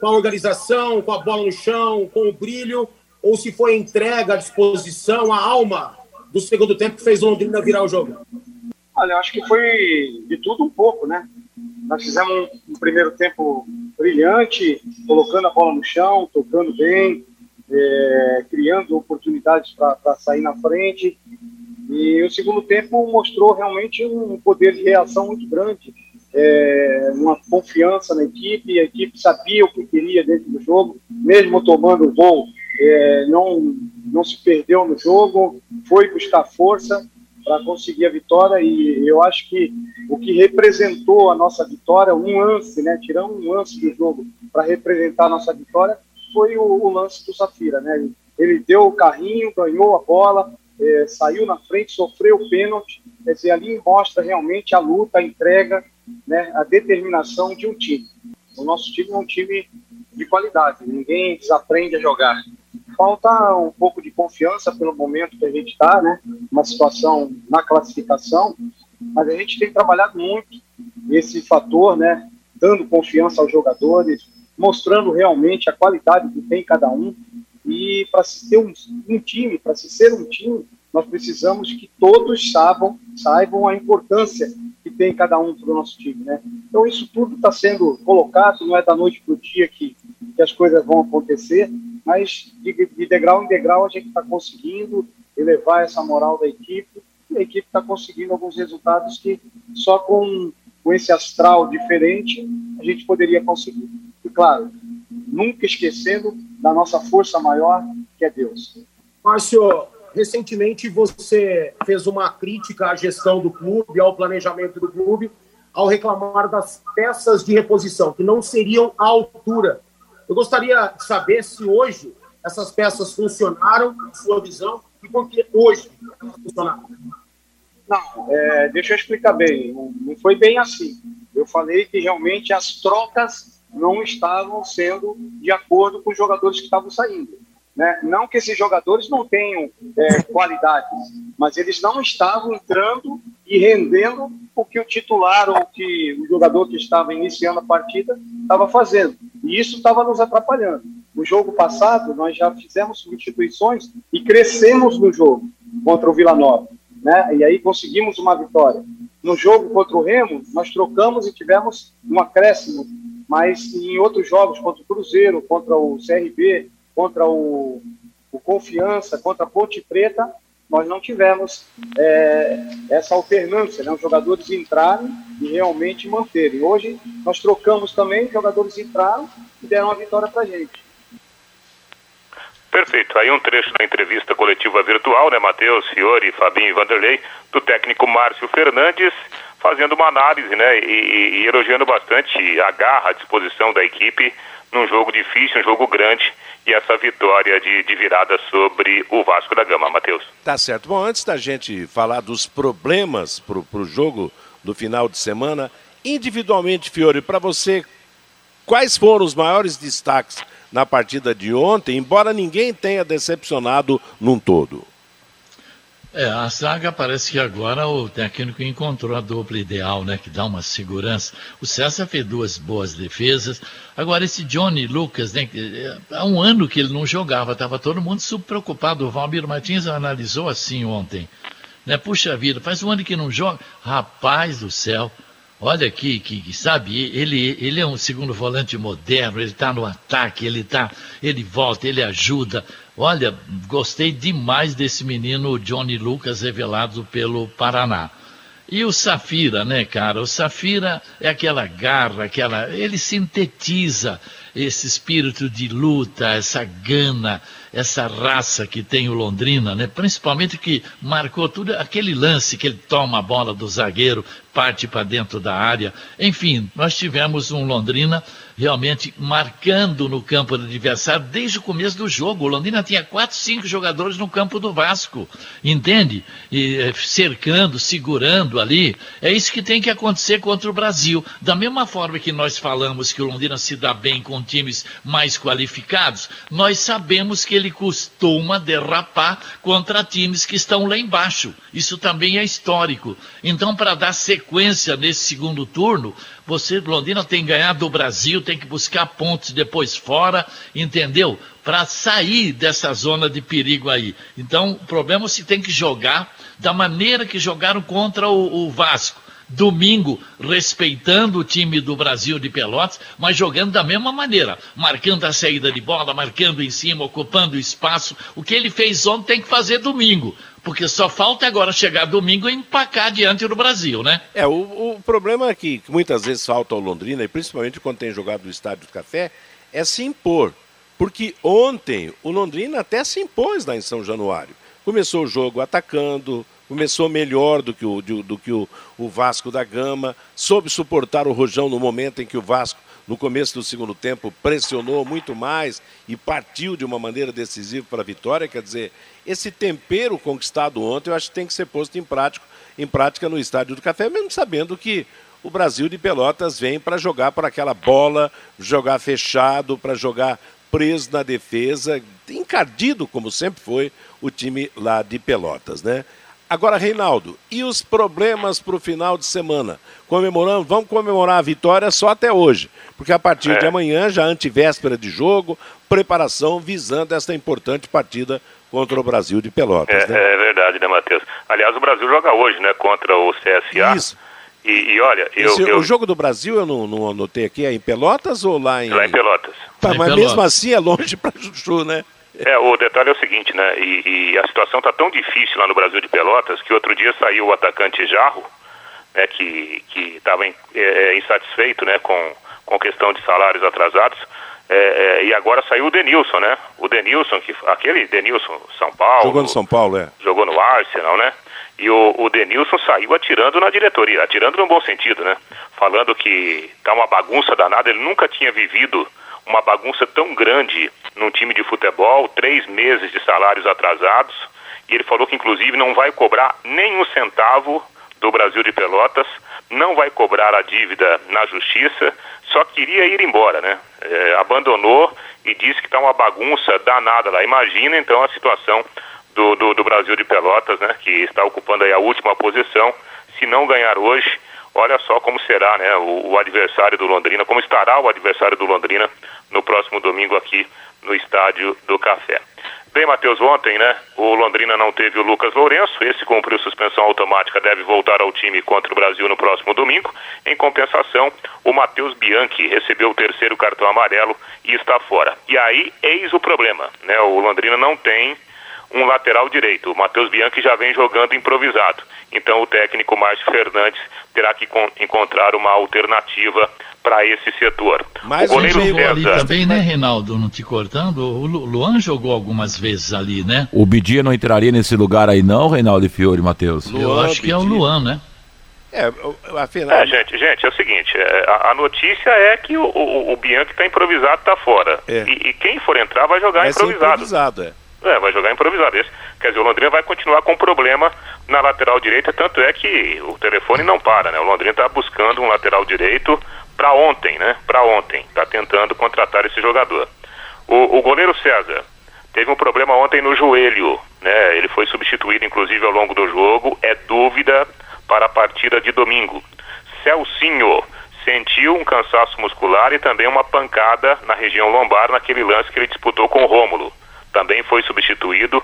com a organização, com a bola no chão, com o brilho, ou se foi a entrega, a disposição, a alma do segundo tempo que fez o Londrina virar o jogo? Olha, eu acho que foi de tudo um pouco, né? Nós fizemos um, primeiro tempo brilhante, colocando a bola no chão, tocando bem, é, criando oportunidades para sair na frente. E o segundo tempo mostrou realmente um poder de reação muito grande é, uma confiança na equipe, a equipe sabia o que queria dentro do jogo, mesmo tomando o gol, é, não, não se perdeu no jogo, foi buscar força para conseguir a vitória e eu acho que o que representou a nossa vitória, um lance, né, tirando um lance do jogo para representar a nossa vitória, foi o, o, lance do Safira, né? Ele deu o carrinho, ganhou a bola, é, saiu na frente, sofreu o pênalti. Quer dizer, ali mostra realmente a luta, a entrega, né, a determinação de um time. O nosso time é um time de qualidade, ninguém desaprende a jogar. Falta um pouco de confiança pelo momento que a gente está, né? Uma situação na classificação, mas a gente tem trabalhado muito esse fator, né? Dando confiança aos jogadores, mostrando realmente a qualidade que tem cada um. E para se ter um, um time, para se ser um time, nós precisamos que todos saibam, saibam a importância que tem cada um para o nosso time, né? Então isso tudo está sendo colocado, não é da noite para o dia que, que as coisas vão acontecer, mas de, de degrau em degrau a gente está conseguindo elevar essa moral da equipe e a equipe está conseguindo alguns resultados que só com, com esse astral diferente a gente poderia conseguir. E claro, nunca esquecendo da nossa força maior, que é Deus. Márcio, recentemente você fez uma crítica à gestão do clube, ao planejamento do clube, ao reclamar das peças de reposição, que não seriam à altura. Eu gostaria de saber se hoje essas peças funcionaram, na sua visão, e por que hoje funcionaram. Não, é, deixa eu explicar bem. Não, não foi bem assim. Eu falei que realmente as trocas não estavam sendo de acordo com os jogadores que estavam saindo. Né? Não que esses jogadores não tenham é, qualidades, mas eles não estavam entrando e rendendo o que o titular ou que o jogador que estava iniciando a partida estava fazendo. E isso estava nos atrapalhando. No jogo passado, nós já fizemos substituições e crescemos no jogo contra o Vila Nova. Né? E aí conseguimos uma vitória. No jogo contra o Remo, nós trocamos e tivemos um acréscimo. Mas em outros jogos, contra o Cruzeiro, contra o CRB, contra o, o Confiança, contra a Ponte Preta, nós não tivemos é, essa alternância, né? os jogadores entrarem e realmente manterem. Hoje nós trocamos também, os jogadores entraram e deram a vitória para a gente. Perfeito. Aí um trecho da entrevista coletiva virtual, né, Matheus, Fiore, Fabinho e Vanderlei, do técnico Márcio Fernandes, fazendo uma análise, né, e, e elogiando bastante a garra, a disposição da equipe num jogo difícil, um jogo grande e essa vitória de, de virada sobre o Vasco da Gama, Matheus. Tá certo. Bom, antes da gente falar dos problemas para o jogo do final de semana, individualmente, Fiore, para você, quais foram os maiores destaques na partida de ontem, embora ninguém tenha decepcionado num todo? É, a zaga parece que agora o técnico encontrou a dupla ideal, né? Que dá uma segurança. O César fez duas boas defesas. Agora, esse Johnny Lucas, né? É, há um ano que ele não jogava, estava todo mundo super preocupado. O Valmir Martins analisou assim ontem. Né? Puxa vida, faz um ano que não joga. Rapaz do céu, olha aqui, que, que, sabe, ele, ele é um segundo volante moderno, ele está no ataque, ele tá, ele volta, ele ajuda. Olha, gostei demais desse menino Johnny Lucas revelado pelo Paraná. E o Safira, né, cara? O Safira é aquela garra, aquela. Ele sintetiza esse espírito de luta, essa gana, essa raça que tem o Londrina, né? Principalmente que marcou tudo aquele lance que ele toma a bola do zagueiro, parte para dentro da área. Enfim, nós tivemos um Londrina realmente marcando no campo do adversário desde o começo do jogo. O Londrina tinha quatro, cinco jogadores no campo do Vasco, entende? E, eh, cercando, segurando ali. É isso que tem que acontecer contra o Brasil. Da mesma forma que nós falamos que o Londrina se dá bem com times mais qualificados, nós sabemos que ele costuma derrapar contra times que estão lá embaixo. Isso também é histórico. Então, para dar sequência nesse segundo turno, você, Londrina, tem que ganhar do Brasil, tem que buscar pontos depois fora, entendeu? Para sair dessa zona de perigo aí. Então, o problema é se tem que jogar da maneira que jogaram contra o, o Vasco domingo respeitando o time do Brasil de Pelotas, mas jogando da mesma maneira, marcando a saída de bola, marcando em cima, ocupando espaço. O que ele fez ontem tem que fazer domingo. Porque só falta agora chegar domingo e empacar diante do Brasil, né? É, o, o problema é que muitas vezes falta ao Londrina, e principalmente quando tem jogado no Estádio do Café, é se impor. Porque ontem o Londrina até se impôs lá em São Januário. Começou o jogo atacando, começou melhor do que o, do, do que o, o Vasco da Gama, soube suportar o Rojão no momento em que o Vasco no começo do segundo tempo pressionou muito mais e partiu de uma maneira decisiva para a vitória. Quer dizer, esse tempero conquistado ontem eu acho que tem que ser posto em prática, em prática no Estádio do Café, mesmo sabendo que o Brasil de Pelotas vem para jogar por aquela bola, jogar fechado, para jogar preso na defesa, encardido como sempre foi o time lá de Pelotas, né? Agora, Reinaldo, e os problemas para o final de semana? Comemorando, vamos comemorar a vitória só até hoje, porque a partir é. de amanhã, já antivéspera de jogo, preparação visando esta importante partida contra o Brasil de Pelotas. É, né? é verdade, né, Matheus? Aliás, o Brasil joga hoje, né, contra o CSA. Isso. E, e olha, eu, Esse, eu, O jogo do Brasil, eu não, não anotei aqui, é em Pelotas ou lá em. Lá em Pelotas. Tá, em mas Pelotas. mesmo assim é longe para Chuchu, né? É, o detalhe é o seguinte, né? E, e a situação está tão difícil lá no Brasil de Pelotas que outro dia saiu o atacante Jarro, né, que estava é, insatisfeito né, com, com questão de salários atrasados. É, é, e agora saiu o Denilson, né? O Denilson, que, aquele Denilson São Paulo. Jogou no São Paulo, é. Jogou no Arsenal, né? E o, o Denilson saiu atirando na diretoria, atirando no bom sentido, né? Falando que tá uma bagunça danada, ele nunca tinha vivido uma bagunça tão grande num time de futebol, três meses de salários atrasados, e ele falou que inclusive não vai cobrar nem um centavo do Brasil de Pelotas, não vai cobrar a dívida na justiça, só queria ir embora, né? É, abandonou e disse que está uma bagunça danada lá. Imagina então a situação do, do, do, Brasil de Pelotas, né? Que está ocupando aí a última posição. Se não ganhar hoje, olha só como será, né? O, o adversário do Londrina, como estará o adversário do Londrina no próximo domingo aqui no Estádio do Café. Bem, Matheus, ontem, né, o Londrina não teve o Lucas Lourenço, esse cumpriu suspensão automática, deve voltar ao time contra o Brasil no próximo domingo. Em compensação, o Matheus Bianchi recebeu o terceiro cartão amarelo e está fora. E aí, eis o problema, né, o Londrina não tem um lateral direito. O Matheus Bianchi já vem jogando improvisado. Então o técnico Márcio Fernandes terá que encontrar uma alternativa para esse setor. Mas o goleiro jogou César... ali também, né, Reinaldo? Não te cortando? O Luan jogou algumas vezes ali, né? O Bidia não entraria nesse lugar aí não, Reinaldo e Fiore, Matheus? Eu acho que é o Luan, né? É, afinal... é, gente, gente, é o seguinte, a, a notícia é que o, o, o Bianchi está improvisado, está fora. É. E, e, quem for entrar vai jogar vai improvisado. improvisado é. É, vai jogar improvisado. Esse, quer dizer, o Londrina vai continuar com problema na lateral direita, tanto é que o telefone não para, né? O Londrina está buscando um lateral direito para ontem, né? Para ontem. Está tentando contratar esse jogador. O, o, goleiro César teve um problema ontem no joelho, né? Ele foi substituído, inclusive, ao longo do jogo. É dúvida para a partida de domingo. Celcinho sentiu um cansaço muscular e também uma pancada na região lombar naquele lance que ele disputou com o Rômulo também foi substituído,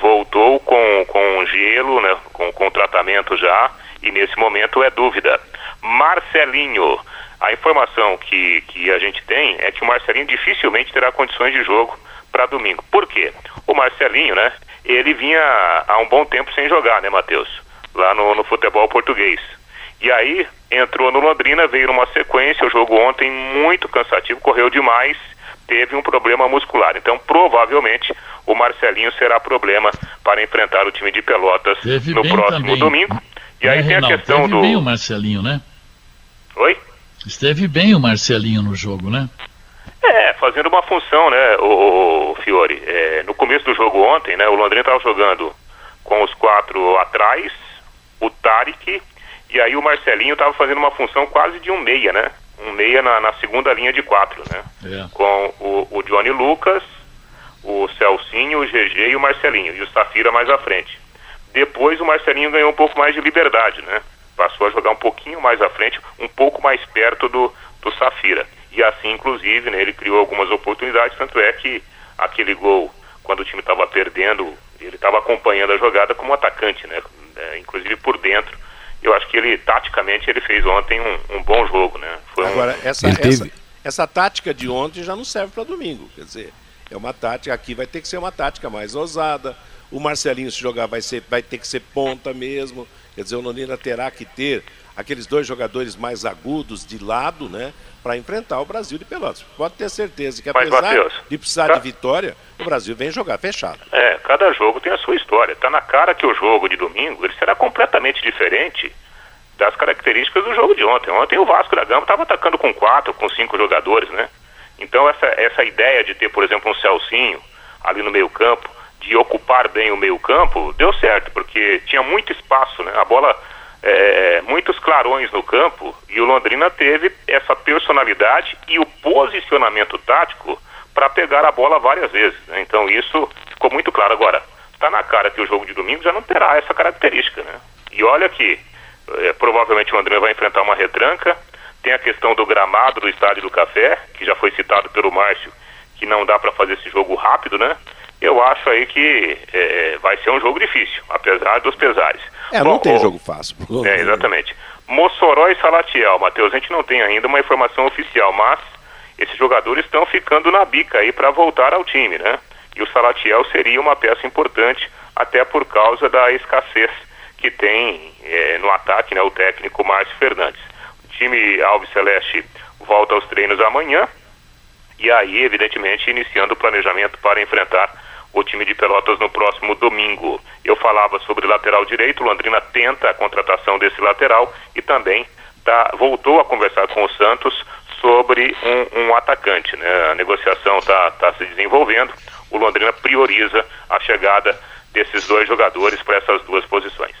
voltou com, com gelo, né, com, com tratamento já, e nesse momento é dúvida. Marcelinho, a informação que, que a gente tem é que o Marcelinho dificilmente terá condições de jogo para domingo. Por quê? O Marcelinho, né, ele vinha há um bom tempo sem jogar, né, Matheus? Lá no, no futebol português. E aí entrou no Londrina, veio numa sequência, o jogo ontem muito cansativo, correu demais teve um problema muscular. Então, provavelmente, o Marcelinho será problema para enfrentar o time de Pelotas teve no próximo também. domingo. E é, aí tem Reinaldo, a questão teve do. bem o Marcelinho, né? Oi? Esteve bem o Marcelinho no jogo, né? É, fazendo uma função, né, o, o Fiore. É, no começo do jogo ontem, né, o Londrina estava jogando com os quatro atrás, o Tarek, e aí o Marcelinho estava fazendo uma função quase de um meia, né? um meia na, na segunda linha de quatro, né? É. Com o, o Johnny Lucas, o Celcinho, o GG e o Marcelinho, e o Safira mais à frente. Depois o Marcelinho ganhou um pouco mais de liberdade, né? Passou a jogar um pouquinho mais à frente, um pouco mais perto do, do Safira. E assim, inclusive, né, ele criou algumas oportunidades, tanto é que aquele gol, quando o time estava perdendo, ele estava acompanhando a jogada como atacante, né? É, inclusive por dentro eu acho que ele, taticamente, ele fez ontem um, um bom jogo, né? Foi Agora, um... essa, essa, teve... essa tática de ontem já não serve para domingo, quer dizer, é uma tática, aqui vai ter que ser uma tática mais ousada, o Marcelinho se jogar vai, ser, vai ter que ser ponta mesmo, quer dizer, o Londrina terá que ter aqueles dois jogadores mais agudos de lado, né? Para enfrentar o Brasil de Pelotas. Pode ter certeza que apesar Mateus, de precisar tá... de vitória, o Brasil vem jogar fechado. É, cada jogo tem a sua história. Está na cara que o jogo de domingo ele será completamente diferente das características do jogo de ontem. Ontem o Vasco da Gama estava atacando com quatro, com cinco jogadores, né? Então essa, essa ideia de ter, por exemplo, um Celcinho ali no meio campo, de ocupar bem o meio campo, deu certo, porque tinha muito espaço, né? A bola, é, muitos clarões no campo, e o Londrina teve essa personalidade e o posicionamento tático para pegar a bola várias vezes. Né? Então isso ficou muito claro. Agora, está na cara que o jogo de domingo já não terá essa característica, né? E olha que é, provavelmente o Londrina vai enfrentar uma retranca, tem a questão do gramado do Estádio do Café, que já foi citado pelo Márcio, que não dá para fazer esse jogo rápido, né? Eu acho aí que é, vai ser um jogo difícil, apesar dos pesares. É, Bom, não tem jogo fácil. É, exatamente. Mossoró e Salatiel, Matheus, a gente não tem ainda uma informação oficial, mas esses jogadores estão ficando na bica aí para voltar ao time, né? E o Salatiel seria uma peça importante, até por causa da escassez que tem é, no ataque, né, o técnico Márcio Fernandes. O time Alves Celeste volta aos treinos amanhã e aí, evidentemente, iniciando o planejamento para enfrentar o time de Pelotas no próximo domingo. Eu falava sobre lateral direito, Londrina tenta a contratação desse lateral e também tá, voltou a conversar com o Santos sobre um, um atacante. Né? A negociação está tá se desenvolvendo, o Londrina prioriza a chegada desses dois jogadores para essas duas posições.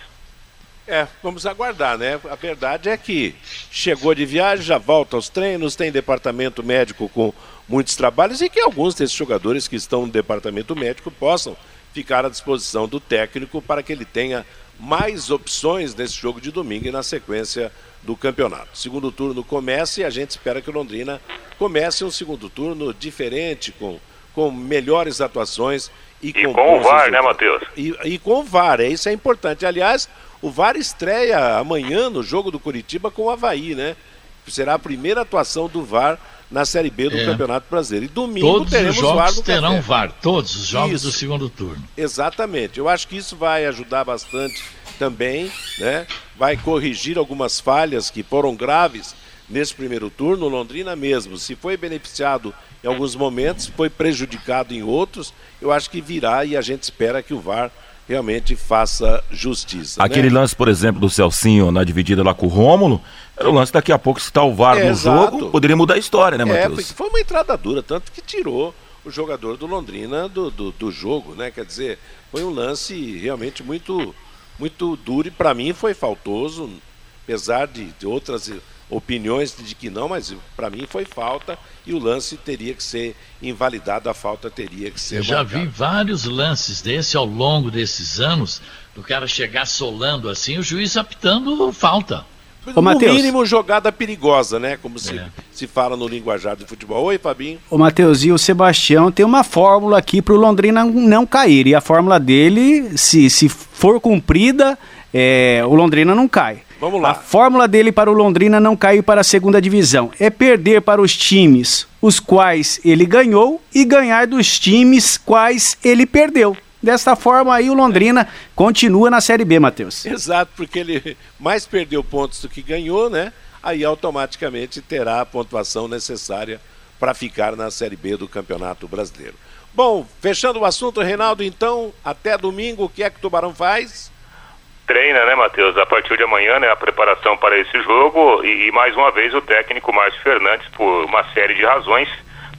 É, vamos aguardar, né? A verdade é que chegou de viagem, já volta aos treinos, tem departamento médico com muitos trabalhos e que alguns desses jogadores que estão no departamento médico possam ficar à disposição do técnico para que ele tenha mais opções nesse jogo de domingo e na sequência do campeonato. Segundo turno começa e a gente espera que o Londrina comece um segundo turno diferente, com, com melhores atuações e, e com, com o VAR, né, Matheus? E, e com o VAR, é, isso é importante. Aliás, o VAR estreia amanhã no jogo do Curitiba com o Havaí, né? Será a primeira atuação do VAR na Série B do é. Campeonato Brasileiro. E domingo todos teremos os jogos VAR no terão café. VAR, todos os jogos Isso. do segundo turno. Exatamente. Eu acho que isso vai ajudar bastante também, né? Vai corrigir algumas falhas que foram graves nesse primeiro turno. Londrina mesmo, se foi beneficiado em alguns momentos, foi prejudicado em outros. Eu acho que virá e a gente espera que o VAR realmente faça justiça. Aquele né? lance, por exemplo, do Celcinho na dividida lá com o Rômulo, era o lance daqui a pouco, se está o VAR É, no jogo, poderia mudar a história, né, É, Matheus? porque foi uma entrada dura, tanto que tirou o jogador do Londrina do, do, do jogo, né? Quer dizer, foi um lance realmente muito, muito duro e para mim foi faltoso, apesar de, de outras opiniões de que não, mas para mim foi falta e o lance teria que ser invalidado, a falta teria que ser Eu já vi vários lances desse ao longo desses anos, do cara chegar solando assim, o juiz apitando falta. Ô, no Matheus. mínimo jogada perigosa, né? Como se, É. se fala no linguajar do futebol. Oi, Fabinho. O Matheus e o Sebastião tem uma fórmula aqui para o Londrina não cair. E a fórmula dele, se, se for cumprida, é, o Londrina não cai. Vamos lá. A fórmula dele para o Londrina não cair para a segunda divisão é perder para os times os quais ele ganhou e ganhar dos times quais ele perdeu. Desta forma aí o Londrina continua na Série B, Matheus. Exato, porque ele mais perdeu pontos do que ganhou, né? Aí automaticamente terá a pontuação necessária para ficar na Série B do Campeonato Brasileiro. Bom, fechando o assunto, Reinaldo, então, até domingo, o que é que o Tubarão faz? Treina, né, Matheus? A partir de amanhã, né, a preparação para esse jogo e, e mais uma vez o técnico Márcio Fernandes, por uma série de razões,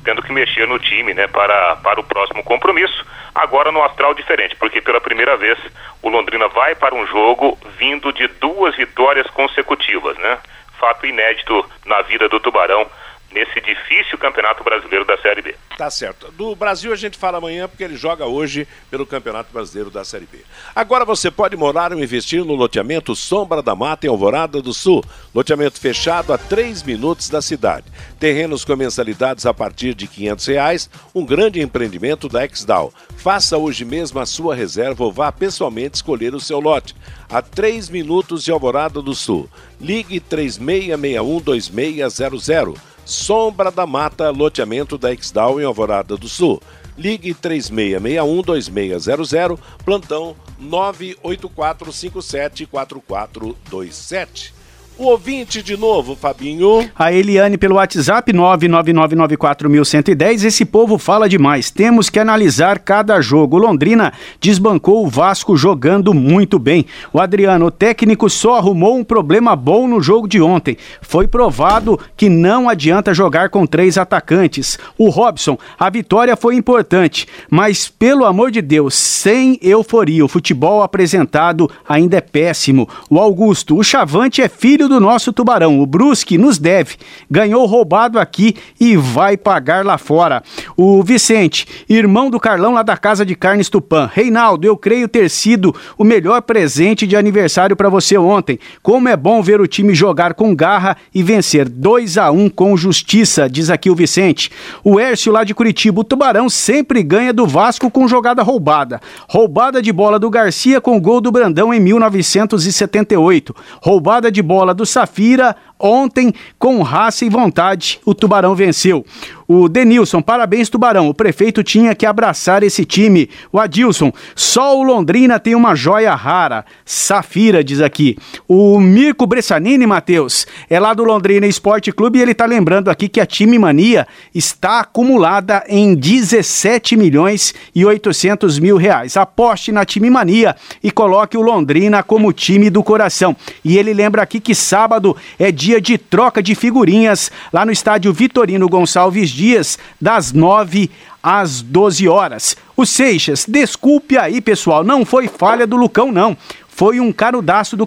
tendo que mexer no time, né, para, para o próximo compromisso. Agora no astral diferente, porque pela primeira vez o Londrina vai para um jogo vindo de duas vitórias consecutivas, né? Fato inédito na vida do Tubarão nesse difícil Campeonato Brasileiro da Série B. Tá certo. Do Brasil a gente fala amanhã porque ele joga hoje pelo Campeonato Brasileiro da Série B. Agora você pode morar ou investir no loteamento Sombra da Mata em Alvorada do Sul. Loteamento fechado a 3 minutos da cidade. Terrenos com mensalidades a partir de 500 reais, um grande empreendimento da Exdal. Faça hoje mesmo a sua reserva ou vá pessoalmente escolher o seu lote. A 3 minutos de Alvorada do Sul. Ligue 36612600. Sombra da Mata, loteamento da Exdal em Alvorada do Sul. Ligue 3661-2600, plantão 984574427. O ouvinte de novo, Fabinho. A Eliane pelo WhatsApp 99994110. Esse povo fala demais. Temos que analisar cada jogo. Londrina desbancou o Vasco jogando muito bem. O Adriano, o técnico só arrumou um problema bom no jogo de ontem. Foi provado que não adianta jogar com três atacantes. O Robson, a vitória foi importante, mas pelo amor de Deus, sem euforia. O futebol apresentado ainda é péssimo. O Augusto, o Chavante é filho do nosso tubarão. O Brusque nos deve. Ganhou roubado aqui e vai pagar lá fora. O Vicente, irmão do Carlão lá da Casa de Carnes Tupã. Reinaldo, eu creio ter sido o melhor presente de aniversário para você ontem. Como é bom ver o time jogar com garra e vencer 2 a 1 com justiça, diz aqui o Vicente. O Hércio lá de Curitiba, o Tubarão sempre ganha do Vasco com jogada roubada. Roubada de bola do Garcia com gol do Brandão em 1978. Roubada de bola do Safira ontem com raça e vontade. O Tubarão venceu. O Denilson, parabéns, Tubarão. O prefeito tinha que abraçar esse time. O Adilson, só o Londrina tem uma joia rara. Safira, diz aqui. O Mirko Bressanini, Matheus, é lá do Londrina Esporte Clube e ele tá lembrando aqui que a time mania está acumulada em 17 milhões e 800 mil reais. Aposte na time mania e coloque o Londrina como time do coração. E ele lembra aqui que sábado é dia de troca de figurinhas lá no estádio Vitorino Gonçalves dias, das 9 às 12 horas. O Seixas, desculpe aí, pessoal, não foi falha do Lucão, não. Foi um carudaço do,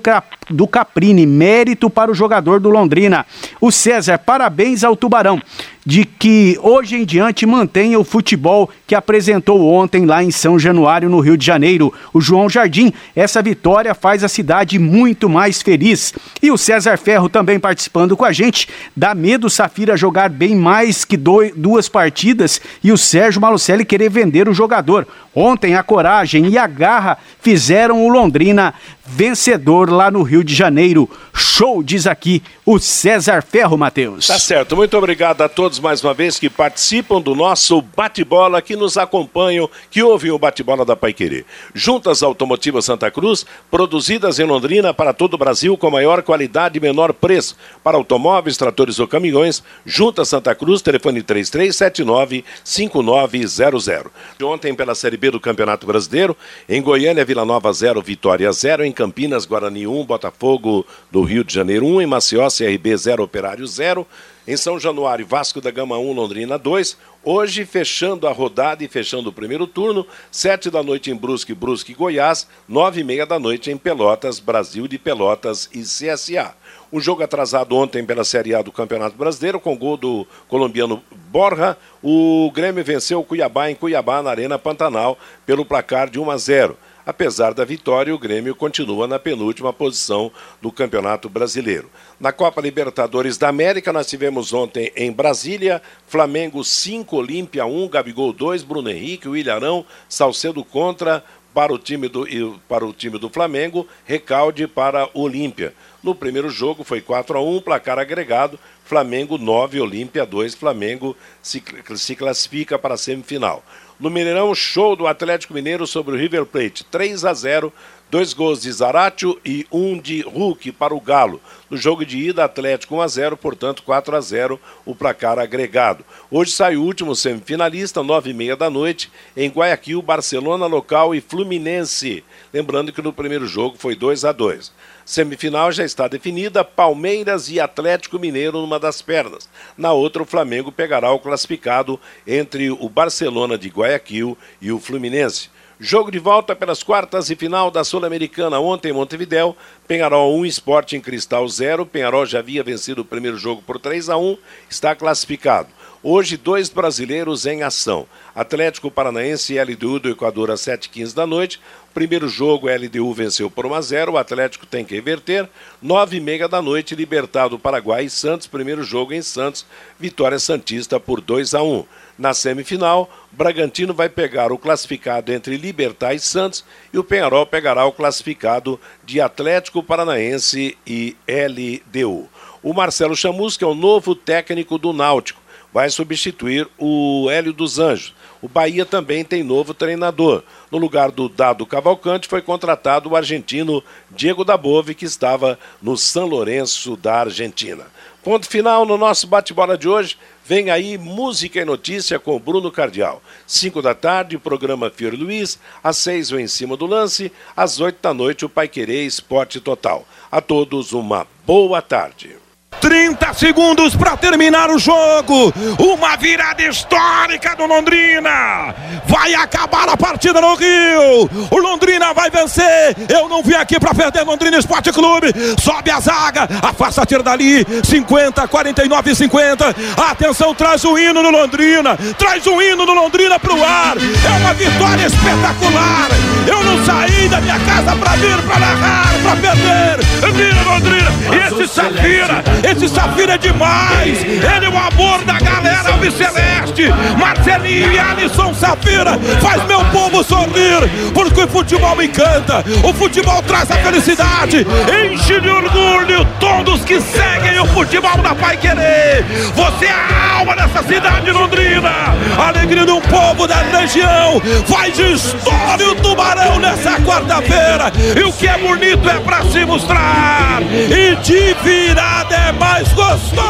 do Caprini, mérito para o jogador do Londrina. O César, parabéns ao Tubarão de que hoje em diante mantenha o futebol que apresentou ontem lá em São Januário, no Rio de Janeiro. O João Jardim, essa vitória faz a cidade muito mais feliz. E o César Ferro também participando com a gente. Dá medo o Safira jogar bem mais que dois, duas partidas e o Sérgio Malucelli querer vender o jogador. Ontem a coragem e a garra fizeram o Londrina vencedor lá no Rio de Janeiro. Show, diz aqui o César Ferro, Matheus. Tá certo, muito obrigado a todos mais uma vez que participam do nosso bate-bola, que nos acompanham, que ouvem o bate-bola da Paiquerê. Juntas Automotivas Santa Cruz, produzidas em Londrina para todo o Brasil com maior qualidade e menor preço. Para automóveis, tratores ou caminhões, Juntas Santa Cruz, telefone 3379-5900. Ontem pela Série B do Campeonato Brasileiro, em Goiânia, Vila Nova 0, Vitória 0, em Campinas, Guarani 1, Botafogo do Rio de Janeiro 1, em Maceió, CRB 0, Operário 0. Em São Januário, Vasco da Gama 1, Londrina 2. Hoje, fechando a rodada e fechando o primeiro turno, 7 da noite em Brusque, Brusque, Goiás, 9 e meia da noite em Pelotas, Brasil de Pelotas e CSA. Um jogo atrasado ontem pela Série A do Campeonato Brasileiro, com gol do colombiano Borja. O Grêmio venceu o Cuiabá em Cuiabá, na Arena Pantanal, pelo placar de 1 a 0. Apesar da vitória, o Grêmio continua na penúltima posição do Campeonato Brasileiro. Na Copa Libertadores da América, nós tivemos ontem em Brasília, Flamengo 5, Olímpia 1, Gabigol 2, Bruno Henrique, Ilharão, Salcedo contra para o time do, para o time do Flamengo, recalde para Olímpia. No primeiro jogo foi 4 a 1 placar agregado, Flamengo 9, Olímpia 2, Flamengo se, se classifica para a semifinal. No Mineirão, show do Atlético Mineiro sobre o River Plate, 3 a 0 Dois gols de Zaratio e um de Hulk para o Galo. No jogo de ida, Atlético 1 a 0, portanto 4 a 0 o placar agregado. Hoje sai o último semifinalista, 9 e meia da noite, em Guayaquil, Barcelona local e Fluminense. Lembrando que no primeiro jogo foi 2 a 2. Semifinal já está definida, Palmeiras e Atlético Mineiro numa das pernas. Na outra, o Flamengo pegará o classificado entre o Barcelona de Guayaquil e o Fluminense. Jogo de volta pelas quartas e final da Sul-Americana ontem em Montevidéu. Penharol 1, Esporte em Cristal 0. Penharol já havia vencido o primeiro jogo por 3 a 1, está classificado. Hoje, dois brasileiros em ação. Atlético Paranaense e LDU do Equador às 7h15 da noite. Primeiro jogo, LDU venceu por 1 a 0 O Atlético tem que reverter. 9h30 da noite, Libertado Paraguai e Santos. Primeiro jogo em Santos. Vitória Santista por 2 a 1 na semifinal, Bragantino vai pegar o classificado entre Libertar e Santos e o Penharol pegará o classificado de Atlético Paranaense e LDU. O Marcelo Chamusca é o novo técnico do Náutico. Vai substituir o Hélio dos Anjos. O Bahia também tem novo treinador. No lugar do Dado Cavalcante foi contratado o argentino Diego Dabove, que estava no São Lourenço da Argentina. Ponto final no nosso bate-bola de hoje. Vem aí Música e Notícia com Bruno Cardial. Cinco da tarde, o programa Fior Luiz. Às seis, o Em Cima do Lance. Às oito da noite, o Pai Querer Esporte Total. A todos, uma boa tarde. 30 segundos para terminar o jogo. Uma virada histórica do Londrina. Vai acabar a partida no Rio. O Londrina vai vencer. Eu não vim aqui para perder Londrina Esporte Clube. Sobe a zaga, afasta tira dali. 50, 49, 50. Atenção, traz o hino do Londrina. Traz o hino do Londrina pro ar. É uma vitória espetacular. Eu não saí da minha casa para vir para narrar, para perder. Vira Londrina. E esse Safira esse Safira é demais. Ele é o amor da galera Alviceleste. Marcelinho e Alisson Safira faz meu povo sorrir. Porque o futebol me encanta. O futebol traz a felicidade. Enche de orgulho todos que seguem o futebol da Pai Querer. Você é a alma dessa cidade londrina. Alegria um povo da região. Faz história o Tubarão nessa quarta-feira. E o que é bonito é pra se mostrar. E de virada mais gostoso.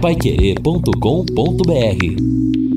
Paiquerê.com.br